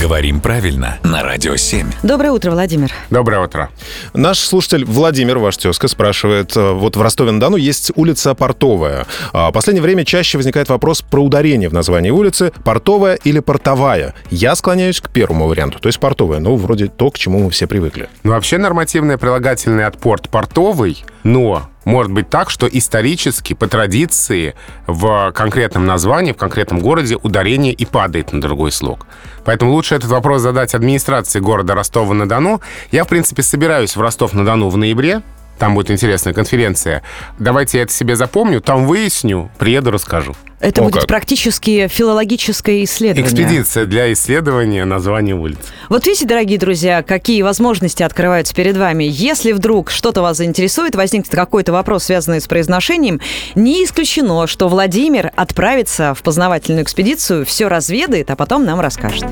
Говорим правильно на Радио 7. Доброе утро, Владимир. Доброе утро. Наш слушатель Владимир, ваш тезка, спрашивает, э, вот в Ростове-на-Дону есть улица Портовая. А В последнее время чаще возникает вопрос про ударение в названии улицы. Портовая или портовая? Я склоняюсь к первому варианту, то есть портовая. Ну, вроде то, к чему мы все привыкли. Ну, вообще нормативное прилагательное от порт портовый, но может быть так, что исторически, по традиции, в конкретном названии, в конкретном городе ударение и падает на другой слог. Поэтому лучше этот вопрос задать администрации города Ростова-на-Дону. Я, в принципе, собираюсь в Ростов-на-Дону в ноябре. Там будет интересная конференция. Давайте я это себе запомню, там выясню, приеду, расскажу. Это О, будет как. практически филологическое исследование. Экспедиция для исследования названия улиц. Вот видите, дорогие друзья, какие возможности открываются перед вами. Если вдруг что-то вас заинтересует, возникнет какой-то вопрос, связанный с произношением, не исключено, что Владимир отправится в познавательную экспедицию, все разведает, а потом нам расскажет.